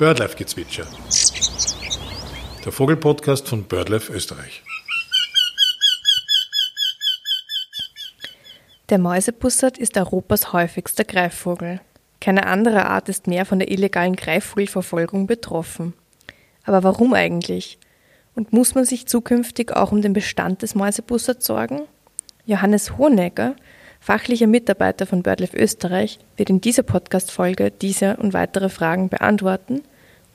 Birdlife-Gezwitscher. Der Vogelpodcast von Birdlife Österreich. Der Mäusebussard ist Europas häufigster Greifvogel. Keine andere Art ist mehr von der illegalen Greifvogelverfolgung betroffen. Aber warum eigentlich? Und muss man sich zukünftig auch um den Bestand des Mäusebusserds sorgen? Johannes Honegger, fachlicher Mitarbeiter von BirdLife Österreich, wird in dieser Podcast-Folge diese und weitere Fragen beantworten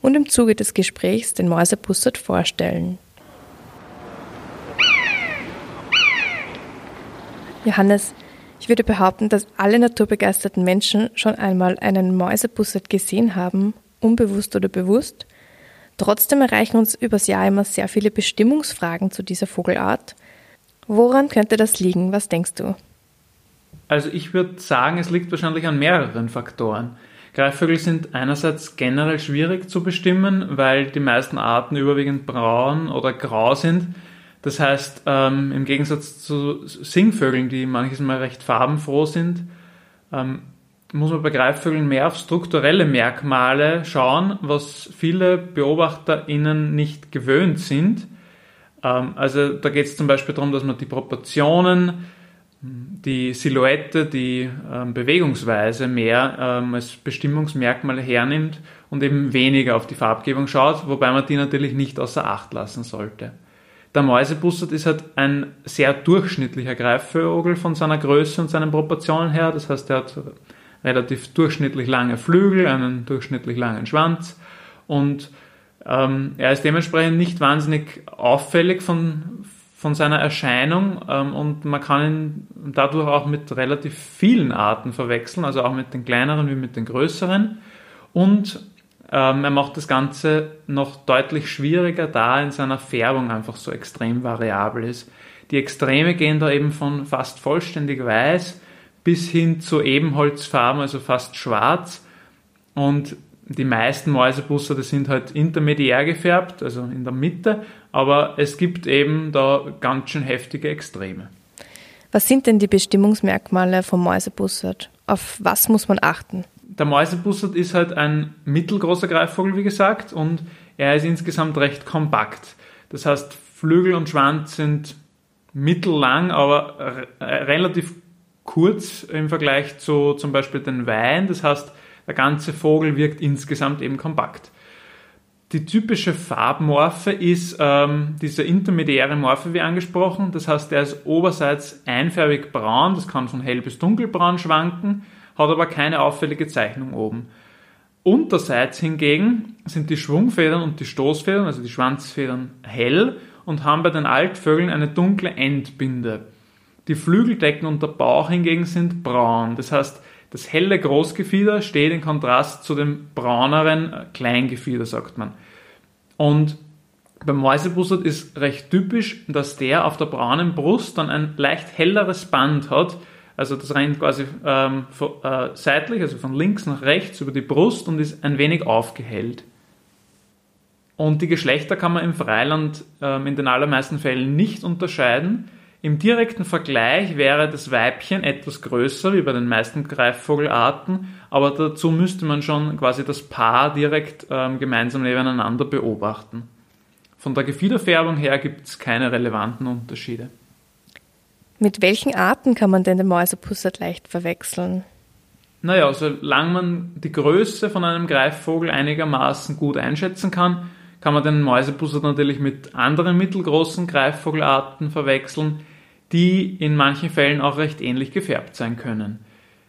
und im Zuge des Gesprächs den Mäusebussard vorstellen. Johannes, ich würde behaupten, dass alle naturbegeisterten Menschen schon einmal einen Mäusebussard gesehen haben, unbewusst oder bewusst. Trotzdem erreichen uns übers Jahr immer sehr viele Bestimmungsfragen zu dieser Vogelart. Woran könnte das liegen? Was denkst du? Also ich würde sagen, es liegt wahrscheinlich an mehreren Faktoren. Greifvögel sind einerseits generell schwierig zu bestimmen, weil die meisten Arten überwiegend braun oder grau sind. Das heißt, ähm, im Gegensatz zu Singvögeln, die manches Mal recht farbenfroh sind, ähm, muss man bei Greifvögeln mehr auf strukturelle Merkmale schauen, was viele BeobachterInnen nicht gewöhnt sind. Ähm, also da geht es zum Beispiel darum, dass man die Proportionen, die Silhouette, die ähm, Bewegungsweise mehr ähm, als Bestimmungsmerkmale hernimmt und eben weniger auf die Farbgebung schaut, wobei man die natürlich nicht außer Acht lassen sollte. Der Mäusebussard ist halt ein sehr durchschnittlicher Greifvogel von seiner Größe und seinen Proportionen her. Das heißt, er hat relativ durchschnittlich lange Flügel, einen durchschnittlich langen Schwanz und ähm, er ist dementsprechend nicht wahnsinnig auffällig von, von seiner Erscheinung ähm, und man kann ihn dadurch auch mit relativ vielen Arten verwechseln, also auch mit den kleineren wie mit den größeren. Und ähm, er macht das Ganze noch deutlich schwieriger, da in seiner Färbung einfach so extrem variabel ist. Die Extreme gehen da eben von fast vollständig weiß bis hin zu Ebenholzfarben, also fast schwarz. Und die meisten Mäusebusse, das sind halt intermediär gefärbt, also in der Mitte, aber es gibt eben da ganz schön heftige Extreme. Was sind denn die Bestimmungsmerkmale vom Mäusebussard? Auf was muss man achten? Der Mäusebussard ist halt ein mittelgroßer Greifvogel, wie gesagt, und er ist insgesamt recht kompakt. Das heißt, Flügel und Schwanz sind mittellang, aber relativ kurz im Vergleich zu zum Beispiel den Wein. Das heißt, der ganze Vogel wirkt insgesamt eben kompakt. Die typische Farbmorphe ist ähm, dieser intermediäre Morphe, wie angesprochen. Das heißt, der ist oberseits einfärbig braun, das kann von hell bis dunkelbraun schwanken, hat aber keine auffällige Zeichnung oben. Unterseits hingegen sind die Schwungfedern und die Stoßfedern, also die Schwanzfedern, hell und haben bei den Altvögeln eine dunkle Endbinde. Die Flügeldecken und der Bauch hingegen sind braun. Das heißt, das helle Großgefieder steht in Kontrast zu dem brauneren Kleingefieder, sagt man. Und beim Mäusebussard ist recht typisch, dass der auf der braunen Brust dann ein leicht helleres Band hat. Also das rennt quasi ähm, von, äh, seitlich, also von links nach rechts über die Brust und ist ein wenig aufgehellt. Und die Geschlechter kann man im Freiland ähm, in den allermeisten Fällen nicht unterscheiden. Im direkten Vergleich wäre das Weibchen etwas größer wie bei den meisten Greifvogelarten, aber dazu müsste man schon quasi das Paar direkt ähm, gemeinsam nebeneinander beobachten. Von der Gefiederfärbung her gibt es keine relevanten Unterschiede. Mit welchen Arten kann man denn den Mäusepussard leicht verwechseln? Naja, solange man die Größe von einem Greifvogel einigermaßen gut einschätzen kann, kann man den Mäusebussard natürlich mit anderen mittelgroßen Greifvogelarten verwechseln, die in manchen Fällen auch recht ähnlich gefärbt sein können.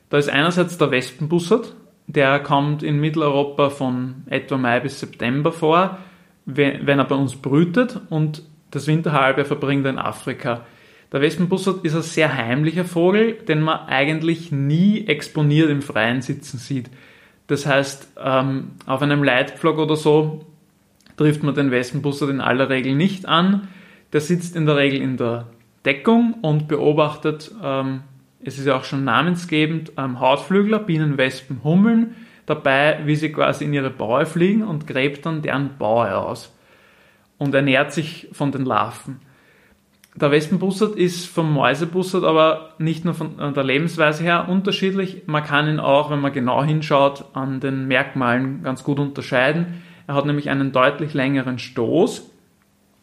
Da ist einerseits der Wespenbussard, der kommt in Mitteleuropa von etwa Mai bis September vor, wenn er bei uns brütet und das Winterhalbjahr verbringt er in Afrika. Der Wespenbussard ist ein sehr heimlicher Vogel, den man eigentlich nie exponiert im Freien sitzen sieht. Das heißt, ähm, auf einem Leitpflock oder so trifft man den Wespenbussard in aller Regel nicht an. Der sitzt in der Regel in der Deckung und beobachtet, ähm, es ist ja auch schon namensgebend, ähm, Hautflügler, Bienen, Wespen, Hummeln dabei, wie sie quasi in ihre Baue fliegen und gräbt dann deren Baue aus und ernährt sich von den Larven. Der Wespenbussard ist vom Mäusebussard aber nicht nur von der Lebensweise her unterschiedlich, man kann ihn auch, wenn man genau hinschaut, an den Merkmalen ganz gut unterscheiden. Er hat nämlich einen deutlich längeren Stoß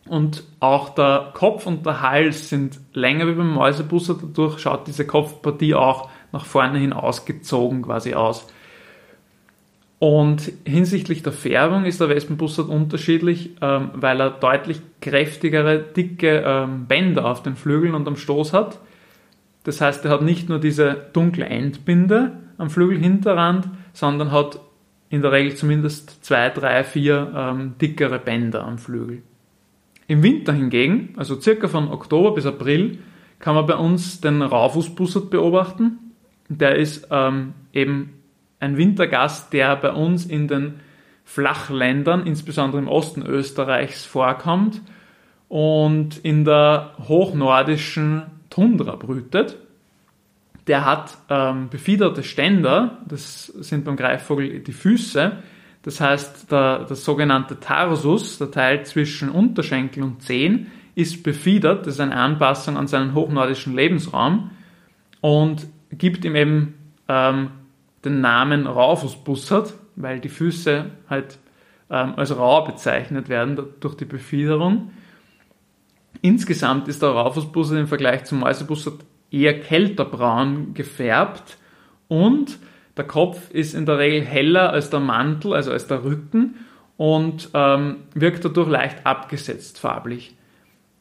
und auch der Kopf und der Hals sind länger wie beim Mäusebusser. Dadurch schaut diese Kopfpartie auch nach vorne hin ausgezogen quasi aus. Und hinsichtlich der Färbung ist der Wespenbussard unterschiedlich, ähm, weil er deutlich kräftigere, dicke ähm, Bänder auf den Flügeln und am Stoß hat. Das heißt, er hat nicht nur diese dunkle Endbinde am Flügelhinterrand, sondern hat in der Regel zumindest zwei, drei, vier ähm, dickere Bänder am Flügel. Im Winter hingegen, also circa von Oktober bis April, kann man bei uns den Raufußbussard beobachten. Der ist ähm, eben ein Wintergast, der bei uns in den Flachländern, insbesondere im Osten Österreichs, vorkommt und in der hochnordischen Tundra brütet. Der hat ähm, befiederte Ständer, das sind beim Greifvogel die Füße, das heißt der, der sogenannte Tarsus, der Teil zwischen Unterschenkel und Zehen, ist befiedert, das ist eine Anpassung an seinen hochnordischen Lebensraum und gibt ihm eben ähm, den Namen Raufußbussard, weil die Füße halt ähm, als rau bezeichnet werden durch die Befiederung. Insgesamt ist der Raufußbussard im Vergleich zum Mäusebussard eher kälterbraun gefärbt und der Kopf ist in der Regel heller als der Mantel, also als der Rücken und ähm, wirkt dadurch leicht abgesetzt farblich.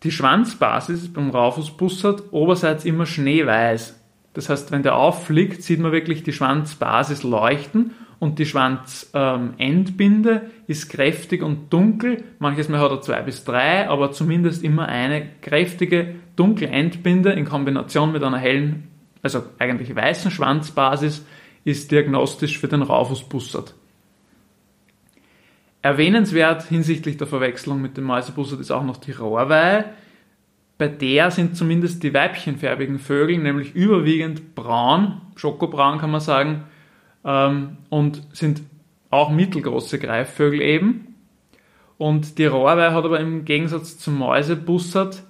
Die Schwanzbasis ist beim Raufußbussard oberseits immer schneeweiß. Das heißt, wenn der auffliegt, sieht man wirklich die Schwanzbasis leuchten und die Schwanzendbinde ähm, ist kräftig und dunkel. Manches Mal hat er zwei bis drei, aber zumindest immer eine kräftige, dunkle Endbinde in Kombination mit einer hellen, also eigentlich weißen Schwanzbasis ist diagnostisch für den Raufußbussard. Erwähnenswert hinsichtlich der Verwechslung mit dem Mäusebussard ist auch noch die Rohrweihe. Bei der sind zumindest die weibchenfärbigen Vögel nämlich überwiegend braun, schokobraun kann man sagen, ähm, und sind auch mittelgroße Greifvögel eben. Und die Rohrweihe hat aber im Gegensatz zum Mäusebussard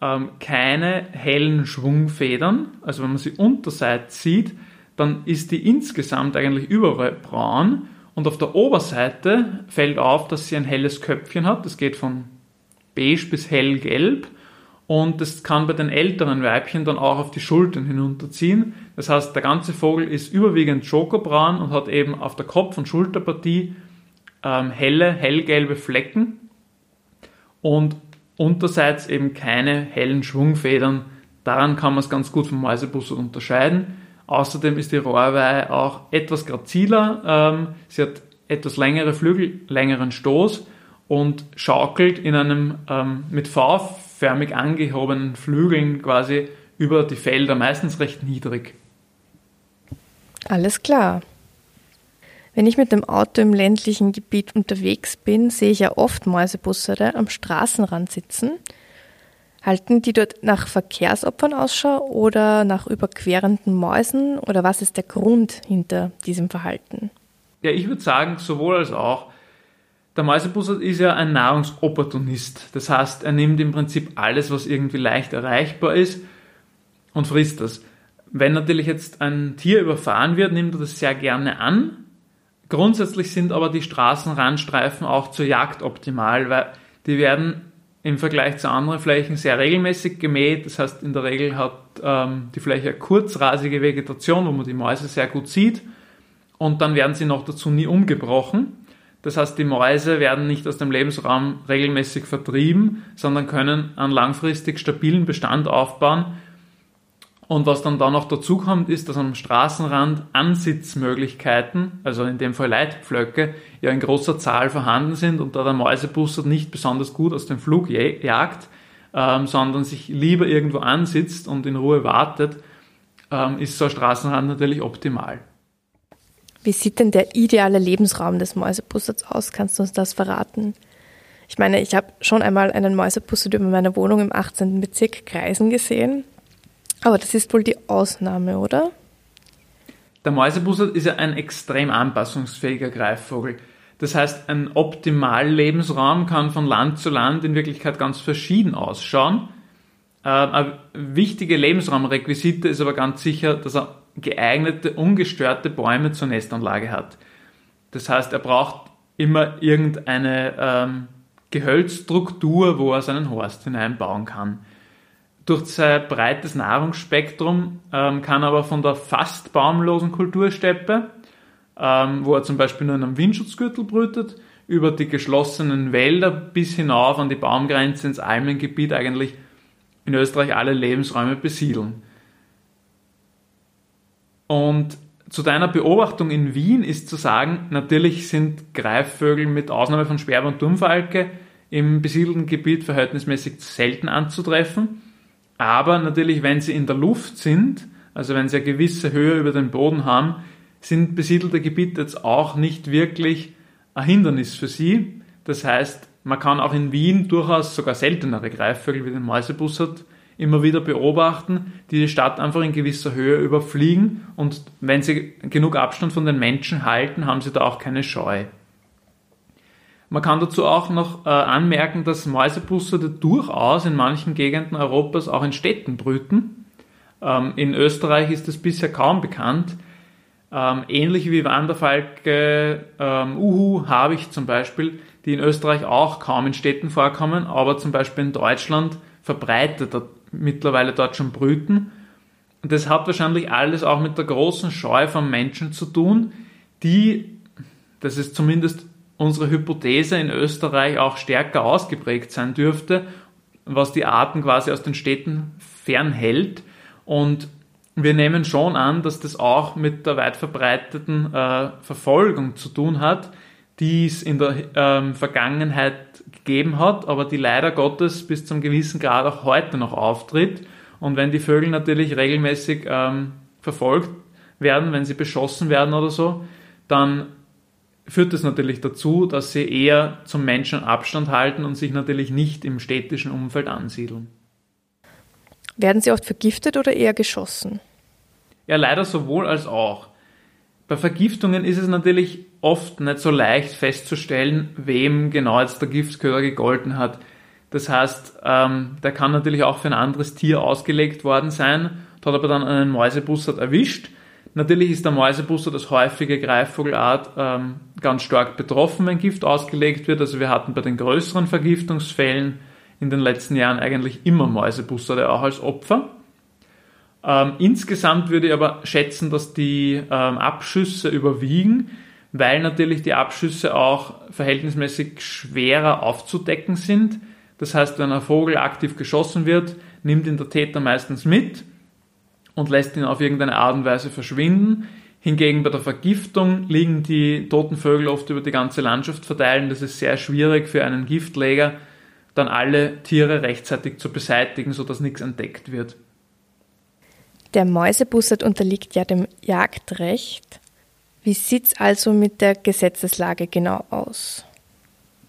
ähm, keine hellen Schwungfedern. Also wenn man sie unterseits sieht, dann ist die insgesamt eigentlich überall braun und auf der Oberseite fällt auf, dass sie ein helles Köpfchen hat. Das geht von beige bis hellgelb und das kann bei den älteren Weibchen dann auch auf die Schultern hinunterziehen. Das heißt, der ganze Vogel ist überwiegend schokobraun und hat eben auf der Kopf- und Schulterpartie ähm, helle, hellgelbe Flecken und unterseits eben keine hellen Schwungfedern. Daran kann man es ganz gut vom Mäusebussard unterscheiden. Außerdem ist die Rohrweihe auch etwas graziler. Ähm, sie hat etwas längere Flügel, längeren Stoß und schaukelt in einem ähm, mit V-förmig angehobenen Flügeln quasi über die Felder, meistens recht niedrig. Alles klar. Wenn ich mit dem Auto im ländlichen Gebiet unterwegs bin, sehe ich ja oft Mäusebussarde am Straßenrand sitzen Halten die dort nach Verkehrsopfern Ausschau oder nach überquerenden Mäusen oder was ist der Grund hinter diesem Verhalten? Ja, ich würde sagen, sowohl als auch. Der Mäusebussard ist ja ein Nahrungsopportunist. Das heißt, er nimmt im Prinzip alles, was irgendwie leicht erreichbar ist und frisst das. Wenn natürlich jetzt ein Tier überfahren wird, nimmt er das sehr gerne an. Grundsätzlich sind aber die Straßenrandstreifen auch zur Jagd optimal, weil die werden im Vergleich zu anderen Flächen sehr regelmäßig gemäht. Das heißt, in der Regel hat ähm, die Fläche eine kurzrasige Vegetation, wo man die Mäuse sehr gut sieht. Und dann werden sie noch dazu nie umgebrochen. Das heißt, die Mäuse werden nicht aus dem Lebensraum regelmäßig vertrieben, sondern können einen langfristig stabilen Bestand aufbauen, und was dann da noch dazu kommt, ist, dass am Straßenrand Ansitzmöglichkeiten, also in dem Fall Leitpflöcke, ja in großer Zahl vorhanden sind und da der Mäusebusser nicht besonders gut aus dem Flug jagt, ähm, sondern sich lieber irgendwo ansitzt und in Ruhe wartet, ähm, ist so ein Straßenrand natürlich optimal. Wie sieht denn der ideale Lebensraum des Mäusebussards aus? Kannst du uns das verraten? Ich meine, ich habe schon einmal einen Mäusebussard über meine Wohnung im 18. Bezirk kreisen gesehen aber das ist wohl die Ausnahme, oder? Der Mäusebussard ist ja ein extrem anpassungsfähiger Greifvogel. Das heißt, ein optimaler Lebensraum kann von Land zu Land in Wirklichkeit ganz verschieden ausschauen. Äh, eine wichtige Lebensraumrequisite ist aber ganz sicher, dass er geeignete, ungestörte Bäume zur Nestanlage hat. Das heißt, er braucht immer irgendeine ähm, Gehölzstruktur, wo er seinen Horst hineinbauen kann. Durch sein breites Nahrungsspektrum ähm, kann er aber von der fast baumlosen Kultursteppe, ähm, wo er zum Beispiel nur in einem Windschutzgürtel brütet, über die geschlossenen Wälder bis hinauf an die Baumgrenze ins Almengebiet eigentlich in Österreich alle Lebensräume besiedeln. Und zu deiner Beobachtung in Wien ist zu sagen, natürlich sind Greifvögel mit Ausnahme von Sperber und Turmfalke im besiedelten Gebiet verhältnismäßig selten anzutreffen. Aber natürlich, wenn sie in der Luft sind, also wenn sie eine gewisse Höhe über den Boden haben, sind besiedelte Gebiete jetzt auch nicht wirklich ein Hindernis für sie. Das heißt, man kann auch in Wien durchaus sogar seltenere Greifvögel wie den Mäusebussard immer wieder beobachten, die die Stadt einfach in gewisser Höhe überfliegen und wenn sie genug Abstand von den Menschen halten, haben sie da auch keine Scheu. Man kann dazu auch noch äh, anmerken, dass Mäusebussarde durchaus in manchen Gegenden Europas auch in Städten brüten. Ähm, in Österreich ist das bisher kaum bekannt. Ähm, ähnlich wie Wanderfalke, ähm, Uhu, Habicht zum Beispiel, die in Österreich auch kaum in Städten vorkommen, aber zum Beispiel in Deutschland verbreiteter mittlerweile dort schon brüten. Und das hat wahrscheinlich alles auch mit der großen Scheu von Menschen zu tun, die, das ist zumindest unsere Hypothese in Österreich auch stärker ausgeprägt sein dürfte, was die Arten quasi aus den Städten fernhält. Und wir nehmen schon an, dass das auch mit der weit verbreiteten äh, Verfolgung zu tun hat, die es in der ähm, Vergangenheit gegeben hat, aber die leider Gottes bis zum gewissen Grad auch heute noch auftritt. Und wenn die Vögel natürlich regelmäßig ähm, verfolgt werden, wenn sie beschossen werden oder so, dann führt das natürlich dazu, dass sie eher zum Menschen Abstand halten und sich natürlich nicht im städtischen Umfeld ansiedeln. Werden sie oft vergiftet oder eher geschossen? Ja, leider sowohl als auch. Bei Vergiftungen ist es natürlich oft nicht so leicht festzustellen, wem genau jetzt der Giftköder gegolten hat. Das heißt, ähm, der kann natürlich auch für ein anderes Tier ausgelegt worden sein, hat aber dann einen Mäusebussard erwischt. Natürlich ist der Mäusebussard als häufige Greifvogelart ähm, ganz stark betroffen, wenn Gift ausgelegt wird. Also wir hatten bei den größeren Vergiftungsfällen in den letzten Jahren eigentlich immer Mäusebussarde auch als Opfer. Ähm, insgesamt würde ich aber schätzen, dass die ähm, Abschüsse überwiegen, weil natürlich die Abschüsse auch verhältnismäßig schwerer aufzudecken sind. Das heißt, wenn ein Vogel aktiv geschossen wird, nimmt ihn der Täter meistens mit und lässt ihn auf irgendeine Art und Weise verschwinden. Hingegen bei der Vergiftung liegen die toten Vögel oft über die ganze Landschaft verteilt. Das ist sehr schwierig für einen Giftleger, dann alle Tiere rechtzeitig zu beseitigen, sodass nichts entdeckt wird. Der Mäusebussard unterliegt ja dem Jagdrecht. Wie sieht es also mit der Gesetzeslage genau aus?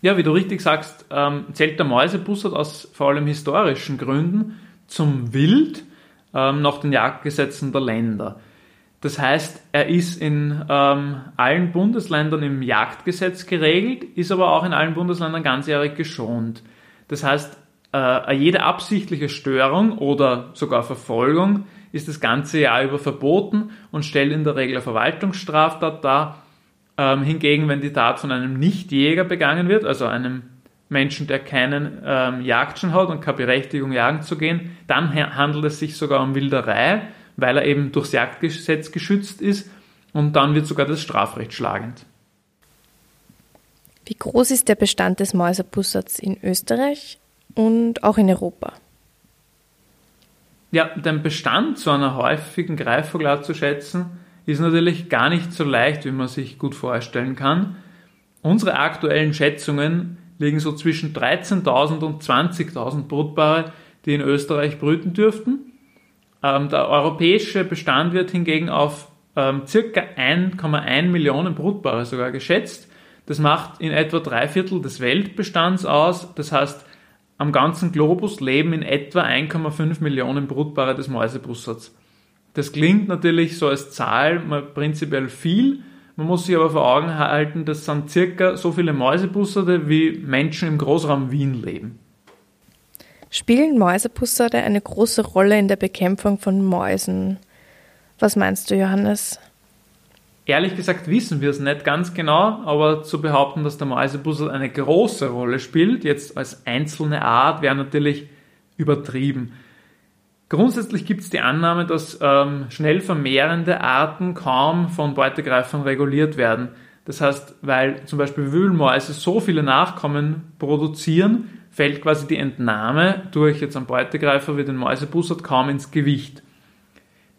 Ja, wie du richtig sagst, ähm, zählt der Mäusebussard aus vor allem historischen Gründen zum Wild ähm, nach den Jagdgesetzen der Länder. Das heißt, er ist in ähm, allen Bundesländern im Jagdgesetz geregelt, ist aber auch in allen Bundesländern ganzjährig geschont. Das heißt, äh, jede absichtliche Störung oder sogar Verfolgung ist das ganze Jahr über verboten und stellt in der Regel eine Verwaltungsstraftat dar. Ähm, hingegen, wenn die Tat von einem Nichtjäger begangen wird, also einem Menschen, der keinen ähm, Jagdschein hat und keine Berechtigung, jagen zu gehen, dann handelt es sich sogar um Wilderei, weil er eben durchs Jagdgesetz geschützt ist und dann wird sogar das Strafrecht schlagend. Wie groß ist der Bestand des Mäusebussards in Österreich und auch in Europa? Ja, den Bestand zu einer häufigen Greifvogelart zu schätzen, ist natürlich gar nicht so leicht, wie man sich gut vorstellen kann. Unsere aktuellen Schätzungen liegen so zwischen 13.000 und 20.000 Brutpaare, die in Österreich brüten dürften. Ähm, der europäische Bestand wird hingegen auf ähm, circa 1,1 Millionen Brutpaare sogar geschätzt. Das macht in etwa drei Viertel des Weltbestands aus. Das heißt, am ganzen Globus leben in etwa 1,5 Millionen Brutpaare des Mäusebusserts. Das klingt natürlich so als Zahl prinzipiell viel, man muss sich aber vor Augen halten, das sind circa so viele Mäusebussarde, wie Menschen im Großraum Wien leben. Spielen Mäusebussarde eine große Rolle in der Bekämpfung von Mäusen? Was meinst du, Johannes? Ehrlich gesagt wissen wir es nicht ganz genau, aber zu behaupten, dass der Mäusebussard eine große Rolle spielt, jetzt als einzelne Art, wäre natürlich übertrieben. Grundsätzlich gibt es die Annahme, dass ähm, schnell vermehrende Arten kaum von Beutegreifern reguliert werden. Das heißt, weil zum Beispiel Wühlmäuse so viele Nachkommen produzieren, fällt quasi die Entnahme durch jetzt einen Beutegreifer wie den Mäusebussard kaum ins Gewicht.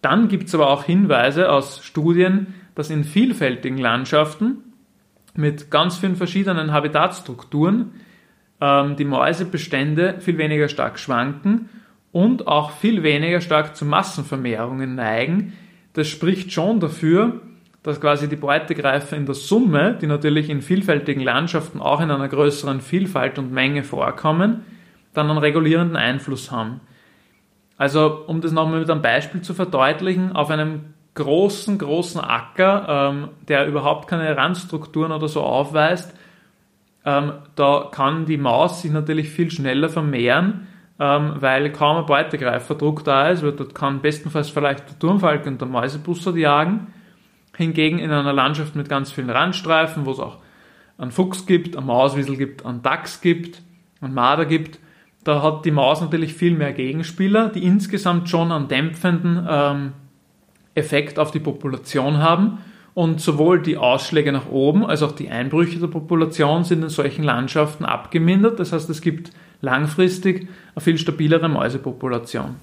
Dann gibt es aber auch Hinweise aus Studien, dass in vielfältigen Landschaften mit ganz vielen verschiedenen Habitatstrukturen ähm, die Mäusebestände viel weniger stark schwanken und auch viel weniger stark zu Massenvermehrungen neigen. Das spricht schon dafür, dass quasi die Beutegreifer in der Summe, die natürlich in vielfältigen Landschaften auch in einer größeren Vielfalt und Menge vorkommen, dann einen regulierenden Einfluss haben. Also, um das nochmal mit einem Beispiel zu verdeutlichen, auf einem großen, großen Acker, ähm, der überhaupt keine Randstrukturen oder so aufweist, ähm, da kann die Maus sich natürlich viel schneller vermehren, ähm, weil kaum ein Beutegreiferdruck da ist, weil dort kann bestenfalls vielleicht der Turmfalke und der Mäusebussard jagen. Hingegen in einer Landschaft mit ganz vielen Randstreifen, wo es auch einen Fuchs gibt, einen Mauswiesel gibt, einen Dachs gibt, einen Marder gibt, da hat die Maus natürlich viel mehr Gegenspieler, die insgesamt schon einen dämpfenden ähm, Effekt auf die Population haben. Und sowohl die Ausschläge nach oben als auch die Einbrüche der Population sind in solchen Landschaften abgemindert. Das heißt, es gibt langfristig eine viel stabilere Mäusepopulation.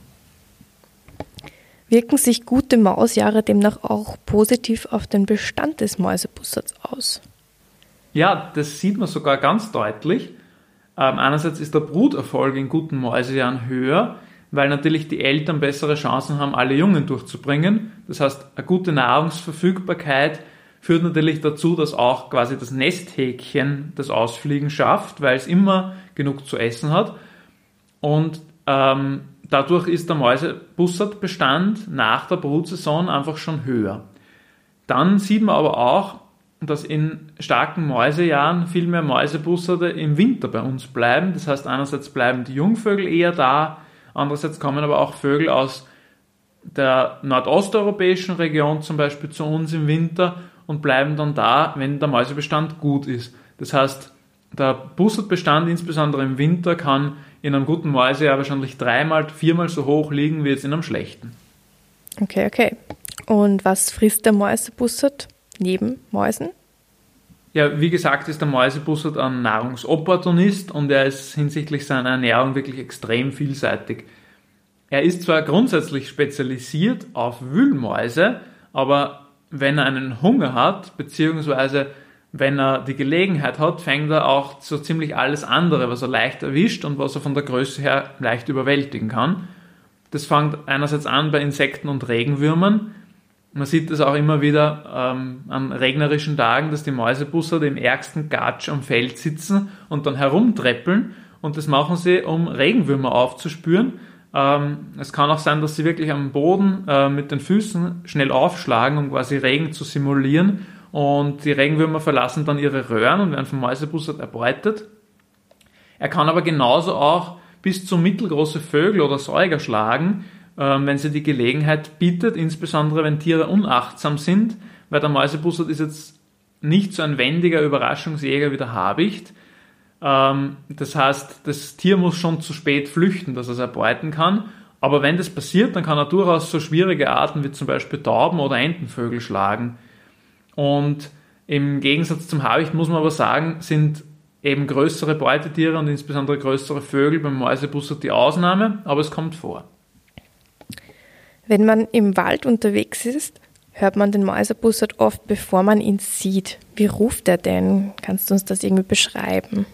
Wirken sich gute Mausjahre demnach auch positiv auf den Bestand des Mäusebussards aus? Ja, das sieht man sogar ganz deutlich. Ähm, einerseits ist der Bruterfolg in guten Mäusejahren höher, weil natürlich die Eltern bessere Chancen haben, alle Jungen durchzubringen. Das heißt, eine gute Nahrungsverfügbarkeit führt natürlich dazu, dass auch quasi das Nesthäkchen das Ausfliegen schafft, weil es immer genug zu essen hat. Und ähm, dadurch ist der Mäusebussertbestand nach der Brutsaison einfach schon höher. Dann sieht man aber auch, dass in starken Mäusejahren viel mehr Mäusebussarde im Winter bei uns bleiben. Das heißt, einerseits bleiben die Jungvögel eher da, andererseits kommen aber auch Vögel aus der nordosteuropäischen Region zum Beispiel zu uns im Winter und bleiben dann da, wenn der Mäusebestand gut ist. Das heißt, der Bussardbestand insbesondere im Winter kann in einem guten Mäusejahr wahrscheinlich dreimal, viermal so hoch liegen wie jetzt in einem schlechten. Okay, okay. Und was frisst der Mäusebussard neben Mäusen? Ja, wie gesagt, ist der Mäusebussard ein Nahrungsopportunist und er ist hinsichtlich seiner Ernährung wirklich extrem vielseitig. Er ist zwar grundsätzlich spezialisiert auf Wühlmäuse, aber wenn er einen Hunger hat, beziehungsweise wenn er die Gelegenheit hat, fängt er auch so ziemlich alles andere, was er leicht erwischt und was er von der Größe her leicht überwältigen kann. Das fängt einerseits an bei Insekten und Regenwürmern, man sieht es auch immer wieder ähm, an regnerischen Tagen, dass die Mäusebusser dem ärgsten Gatsch am Feld sitzen und dann herumtreppeln und das machen sie, um Regenwürmer aufzuspüren. Ähm, es kann auch sein, dass sie wirklich am Boden äh, mit den Füßen schnell aufschlagen, um quasi Regen zu simulieren und die Regenwürmer verlassen dann ihre Röhren und werden vom Mäusebussard erbeutet. Er kann aber genauso auch bis zu mittelgroße Vögel oder Säuger schlagen, wenn sie die Gelegenheit bietet, insbesondere wenn Tiere unachtsam sind, weil der Mäusebussard ist jetzt nicht so ein wendiger Überraschungsjäger wie der Habicht. Ähm, das heißt, das Tier muss schon zu spät flüchten, dass er es erbeuten kann. Aber wenn das passiert, dann kann er durchaus so schwierige Arten wie zum Beispiel Tauben oder Entenvögel schlagen. Und im Gegensatz zum Habicht muss man aber sagen, sind eben größere Beutetiere und insbesondere größere Vögel beim Mäusebussard die Ausnahme, aber es kommt vor. Wenn man im Wald unterwegs ist, hört man den Mäusebussard oft, bevor man ihn sieht. Wie ruft er denn? Kannst du uns das irgendwie beschreiben?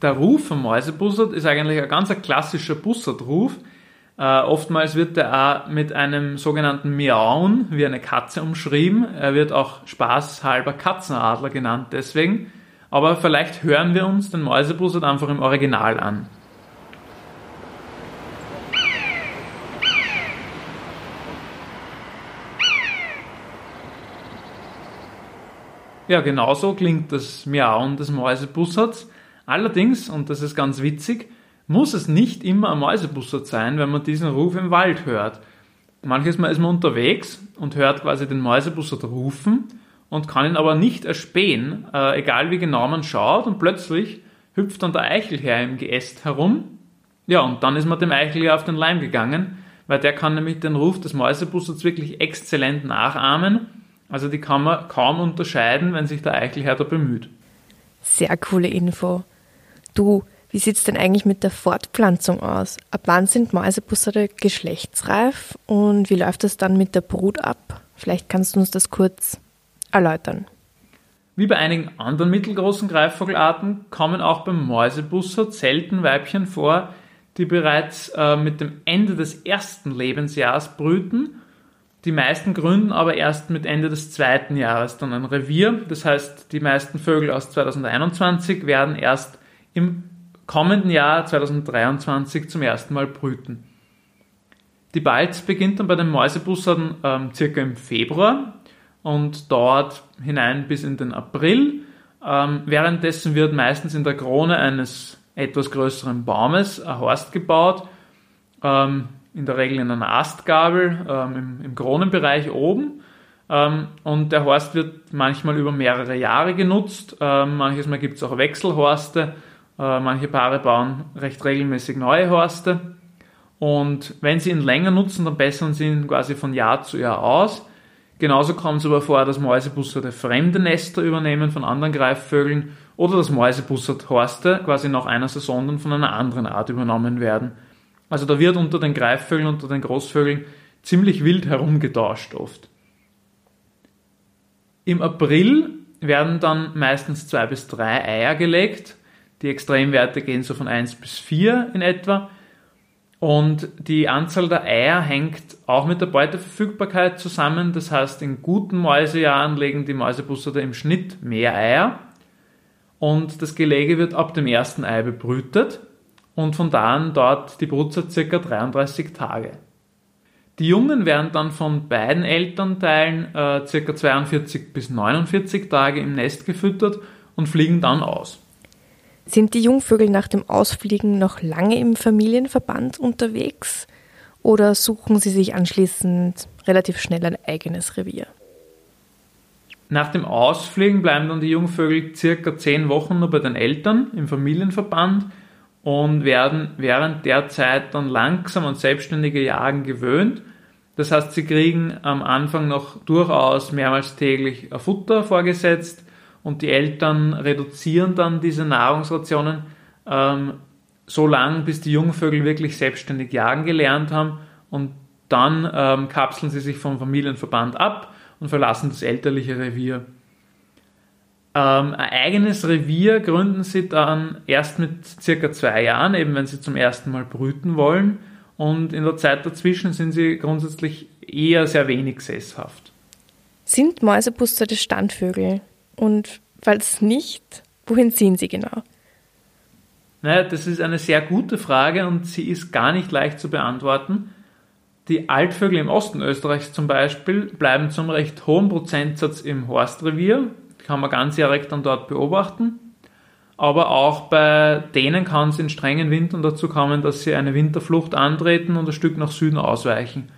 Der Ruf vom Mäusebussard ist eigentlich ein ganz klassischer Bussardruf. Äh, oftmals wird er auch mit einem sogenannten Miauen wie eine Katze umschrieben. Er wird auch spaßhalber Katzenadler genannt deswegen. Aber vielleicht hören wir uns den Mäusebussard einfach im Original an. Ja, genauso klingt das Miauen des Mäusebussards. Allerdings, und das ist ganz witzig, muss es nicht immer ein Mäusebussard sein, wenn man diesen Ruf im Wald hört. manches Mal ist man unterwegs und hört quasi den Mäusebussard rufen und kann ihn aber nicht erspähen, äh, egal wie genau man schaut und plötzlich hüpft dann der Eichelherr im Geäst herum. Ja, und dann ist man dem Eichelherr auf den Leim gegangen, weil der kann nämlich den Ruf des Mäusebusserds wirklich exzellent nachahmen. Also die kann man kaum unterscheiden, wenn sich der Eichelherr da bemüht. Sehr coole Info. Du, wie sieht es denn eigentlich mit der Fortpflanzung aus? Ab wann sind Mäusebussarde geschlechtsreif und wie läuft es dann mit der Brut ab? Vielleicht kannst du uns das kurz erläutern. Wie bei einigen anderen mittelgroßen Greifvogelarten kommen auch beim Mäusebussard selten Weibchen vor, die bereits äh, mit dem Ende des ersten Lebensjahres brüten. Die meisten gründen aber erst mit Ende des zweiten Jahres dann ein Revier. Das heißt, die meisten Vögel aus 2021 werden erst im kommenden Jahr 2023 zum ersten Mal brüten. Die Balz beginnt dann bei den Mäusebussarden ähm, circa im Februar und dauert hinein bis in den April. Ähm, währenddessen wird meistens in der Krone eines etwas größeren Baumes ein Horst gebaut, ähm, in der Regel in einer Astgabel ähm, im, im, Kronenbereich oben. Ähm, und der Horst wird manchmal über mehrere Jahre genutzt. Ähm, manches Mal gibt es auch Wechselhorste äh, manche Paare bauen recht regelmäßig neue Horste. Und wenn sie ihn länger nutzen, dann bessern sie ihn quasi von Jahr zu Jahr aus. Genauso kommt es aber vor, dass Mäusebussarde fremde Nester übernehmen von anderen Greifvögeln oder dass Mäusebussard-Horste quasi nach einer Saison dann von einer anderen Art übernommen werden. Also da wird unter den Greifvögeln, unter den Großvögeln ziemlich wild herumgetauscht oft. Im April werden dann meistens zwei bis drei Eier gelegt die Extremwerte gehen so von 1 bis 4 in etwa. Und die Anzahl der Eier hängt auch mit der Beuteverfügbarkeit zusammen. Das heißt, in guten Mäusejahren legen die Mäusebussarde im Schnitt mehr Eier. Und das Gelege wird ab dem ersten Ei bebrütet. Und von da an dauert die Brutzeit ca. 33 Tage. Die Jungen werden dann von beiden Elternteilen äh, ca. 42 bis 49 Tage im Nest gefüttert und fliegen dann aus. Sind die Jungvögel nach dem Ausfliegen noch lange im Familienverband unterwegs oder suchen sie sich anschließend relativ schnell ein eigenes Revier? Nach dem Ausfliegen bleiben dann die Jungvögel circa zehn Wochen nur bei den Eltern im Familienverband und werden während der Zeit dann langsam an selbstständige Jagen gewöhnt. Das heißt, sie kriegen am Anfang noch durchaus mehrmals täglich Futter vorgesetzt, und die Eltern reduzieren dann diese Nahrungsrationen ähm, so lange, bis die Jungvögel wirklich selbstständig jagen gelernt haben und dann ähm, kapseln sie sich vom Familienverband ab und verlassen das elterliche Revier. Ähm, ein eigenes Revier gründen sie dann erst mit circa zwei Jahren, eben wenn sie zum ersten Mal brüten wollen. Und in der Zeit dazwischen sind sie grundsätzlich eher sehr wenig sesshaft. Sind Mäusebuster die Standvögel? Und falls nicht, wohin ziehen sie genau? Naja, das ist eine sehr gute Frage und sie ist gar nicht leicht zu beantworten. Die Altvögel im Osten Österreichs zum Beispiel bleiben zum recht hohen Prozentsatz im Horstrevier, kann man ganzjährig dann dort beobachten. Aber auch bei denen kann es in strengen Wintern dazu kommen, dass sie eine Winterflucht antreten und ein Stück nach Süden ausweichen.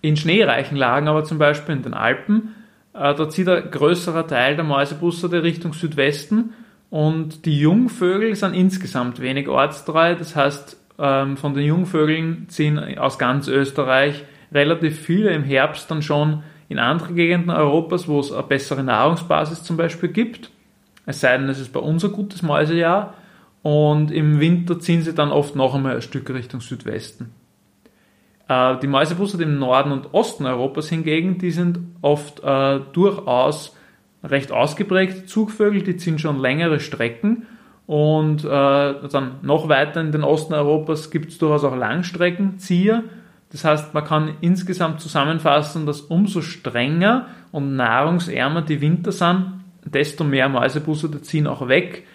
In schneereichen Lagen aber zum Beispiel in den Alpen äh, da zieht ein größerer Teil der Mäusebussarde Richtung Südwesten und die Jungvögel sind insgesamt wenig ortstreu. Das heißt, ähm, von den Jungvögeln ziehen aus ganz Österreich relativ viele im Herbst dann schon in andere Gegenden Europas, wo es eine bessere Nahrungsbasis zum Beispiel gibt. Es sei denn, es ist bei uns ein gutes Mäusejahr. Und im Winter ziehen sie dann oft noch einmal ein Stück Richtung Südwesten. Äh, die Mäusebussard im Norden und Osten Europas hingegen, die sind oft äh, durchaus recht ausgeprägte Zugvögel, die ziehen schon längere Strecken und äh, dann noch weiter in den Osten Europas gibt es durchaus auch Langstreckenzieher. Das heißt, man kann insgesamt zusammenfassen, dass umso strenger und nahrungsärmer die Winter sind, desto mehr Mäusebussarde ziehen auch weg.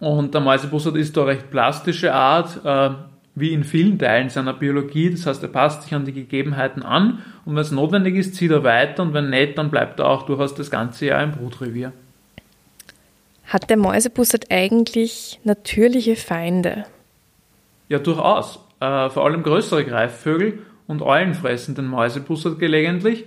Und der Mäusebussard ist da recht plastische Art, äh, wie in vielen Teilen seiner Biologie. Das heißt, er passt sich an die Gegebenheiten an und wenn es notwendig ist, zieht er weiter und wenn nicht, dann bleibt er auch durchaus das ganze Jahr im Brutrevier. Hat der Mäusebussard eigentlich natürliche Feinde? Ja, durchaus. Äh, vor allem größere Greifvögel und eulenfressenden Mäusebussard gelegentlich.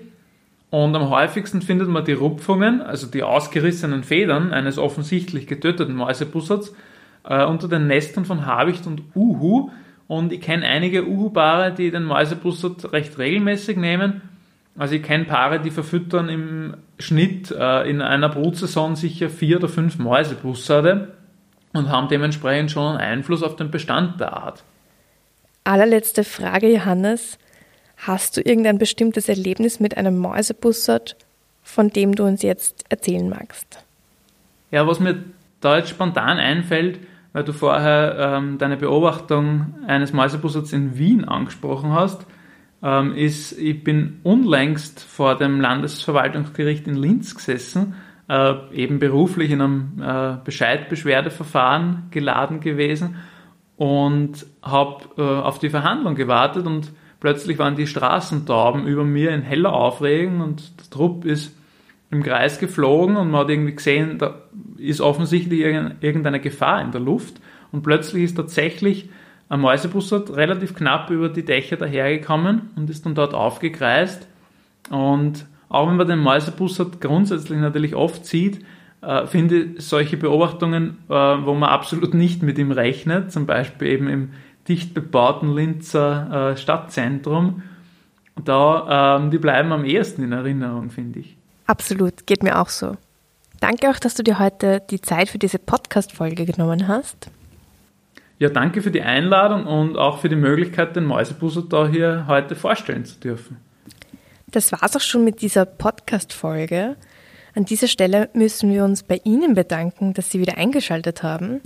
Und am häufigsten findet man die Rupfungen, also die ausgerissenen Federn eines offensichtlich getöteten Mäusebussards, äh, unter den Nestern von Habicht und Uhu. Und ich kenne einige Uhu-Paare, die den Mäusebussard recht regelmäßig nehmen. Also ich kenne Paare, die verfüttern im Schnitt äh, in einer Brutsaison sicher vier oder fünf Mäusebussarde und haben dementsprechend schon einen Einfluss auf den Bestand der Art. Allerletzte Frage, Johannes. Hast du irgendein bestimmtes Erlebnis mit einem Mäusebussard, von dem du uns jetzt erzählen magst? Ja, was mir da jetzt spontan einfällt, weil du vorher ähm, deine Beobachtung eines Mäusebussards in Wien angesprochen hast, ähm, ist, ich bin unlängst vor dem Landesverwaltungsgericht in Linz gesessen, äh, eben beruflich in einem äh, Bescheidbeschwerdeverfahren geladen gewesen und habe äh, auf die Verhandlung gewartet und plötzlich waren die Straßentauben über mir in heller Aufregung und der Trupp ist im Kreis geflogen und man hat irgendwie gesehen, da ist offensichtlich irgendeine Gefahr in der Luft und plötzlich ist tatsächlich ein Mäusebussard relativ knapp über die Dächer dahergekommen und ist dann dort aufgekreist und auch wenn man den Mäusebussard grundsätzlich natürlich oft sieht, äh, finde solche Beobachtungen, äh, wo man absolut nicht mit ihm rechnet, zum Beispiel eben im dicht bebauten Linzer äh, Stadtzentrum, da, ähm, die bleiben am ehesten in Erinnerung, finde ich. Absolut, geht mir auch so. Danke auch, dass du dir heute die Zeit für diese Podcast-Folge genommen hast. Ja, danke für die Einladung und auch für die Möglichkeit, den Mäusebusser da hier heute vorstellen zu dürfen. Das war's auch schon mit dieser Podcast-Folge. An dieser Stelle müssen wir uns bei Ihnen bedanken, dass Sie wieder eingeschaltet haben.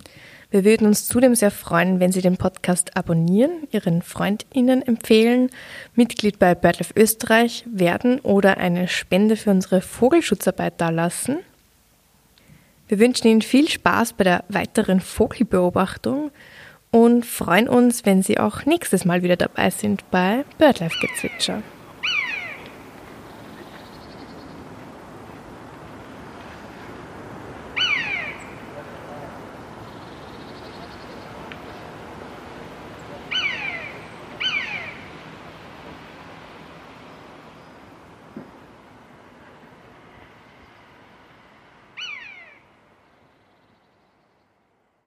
Wir würden uns zudem sehr freuen, wenn Sie den Podcast abonnieren, Ihren FreundInnen empfehlen, Mitglied bei BirdLife Österreich werden oder eine Spende für unsere Vogelschutzarbeit dalassen. Wir wünschen Ihnen viel Spaß bei der weiteren Vogelbeobachtung und freuen uns, wenn Sie auch nächstes Mal wieder dabei sind bei BirdLife Gezwitscher.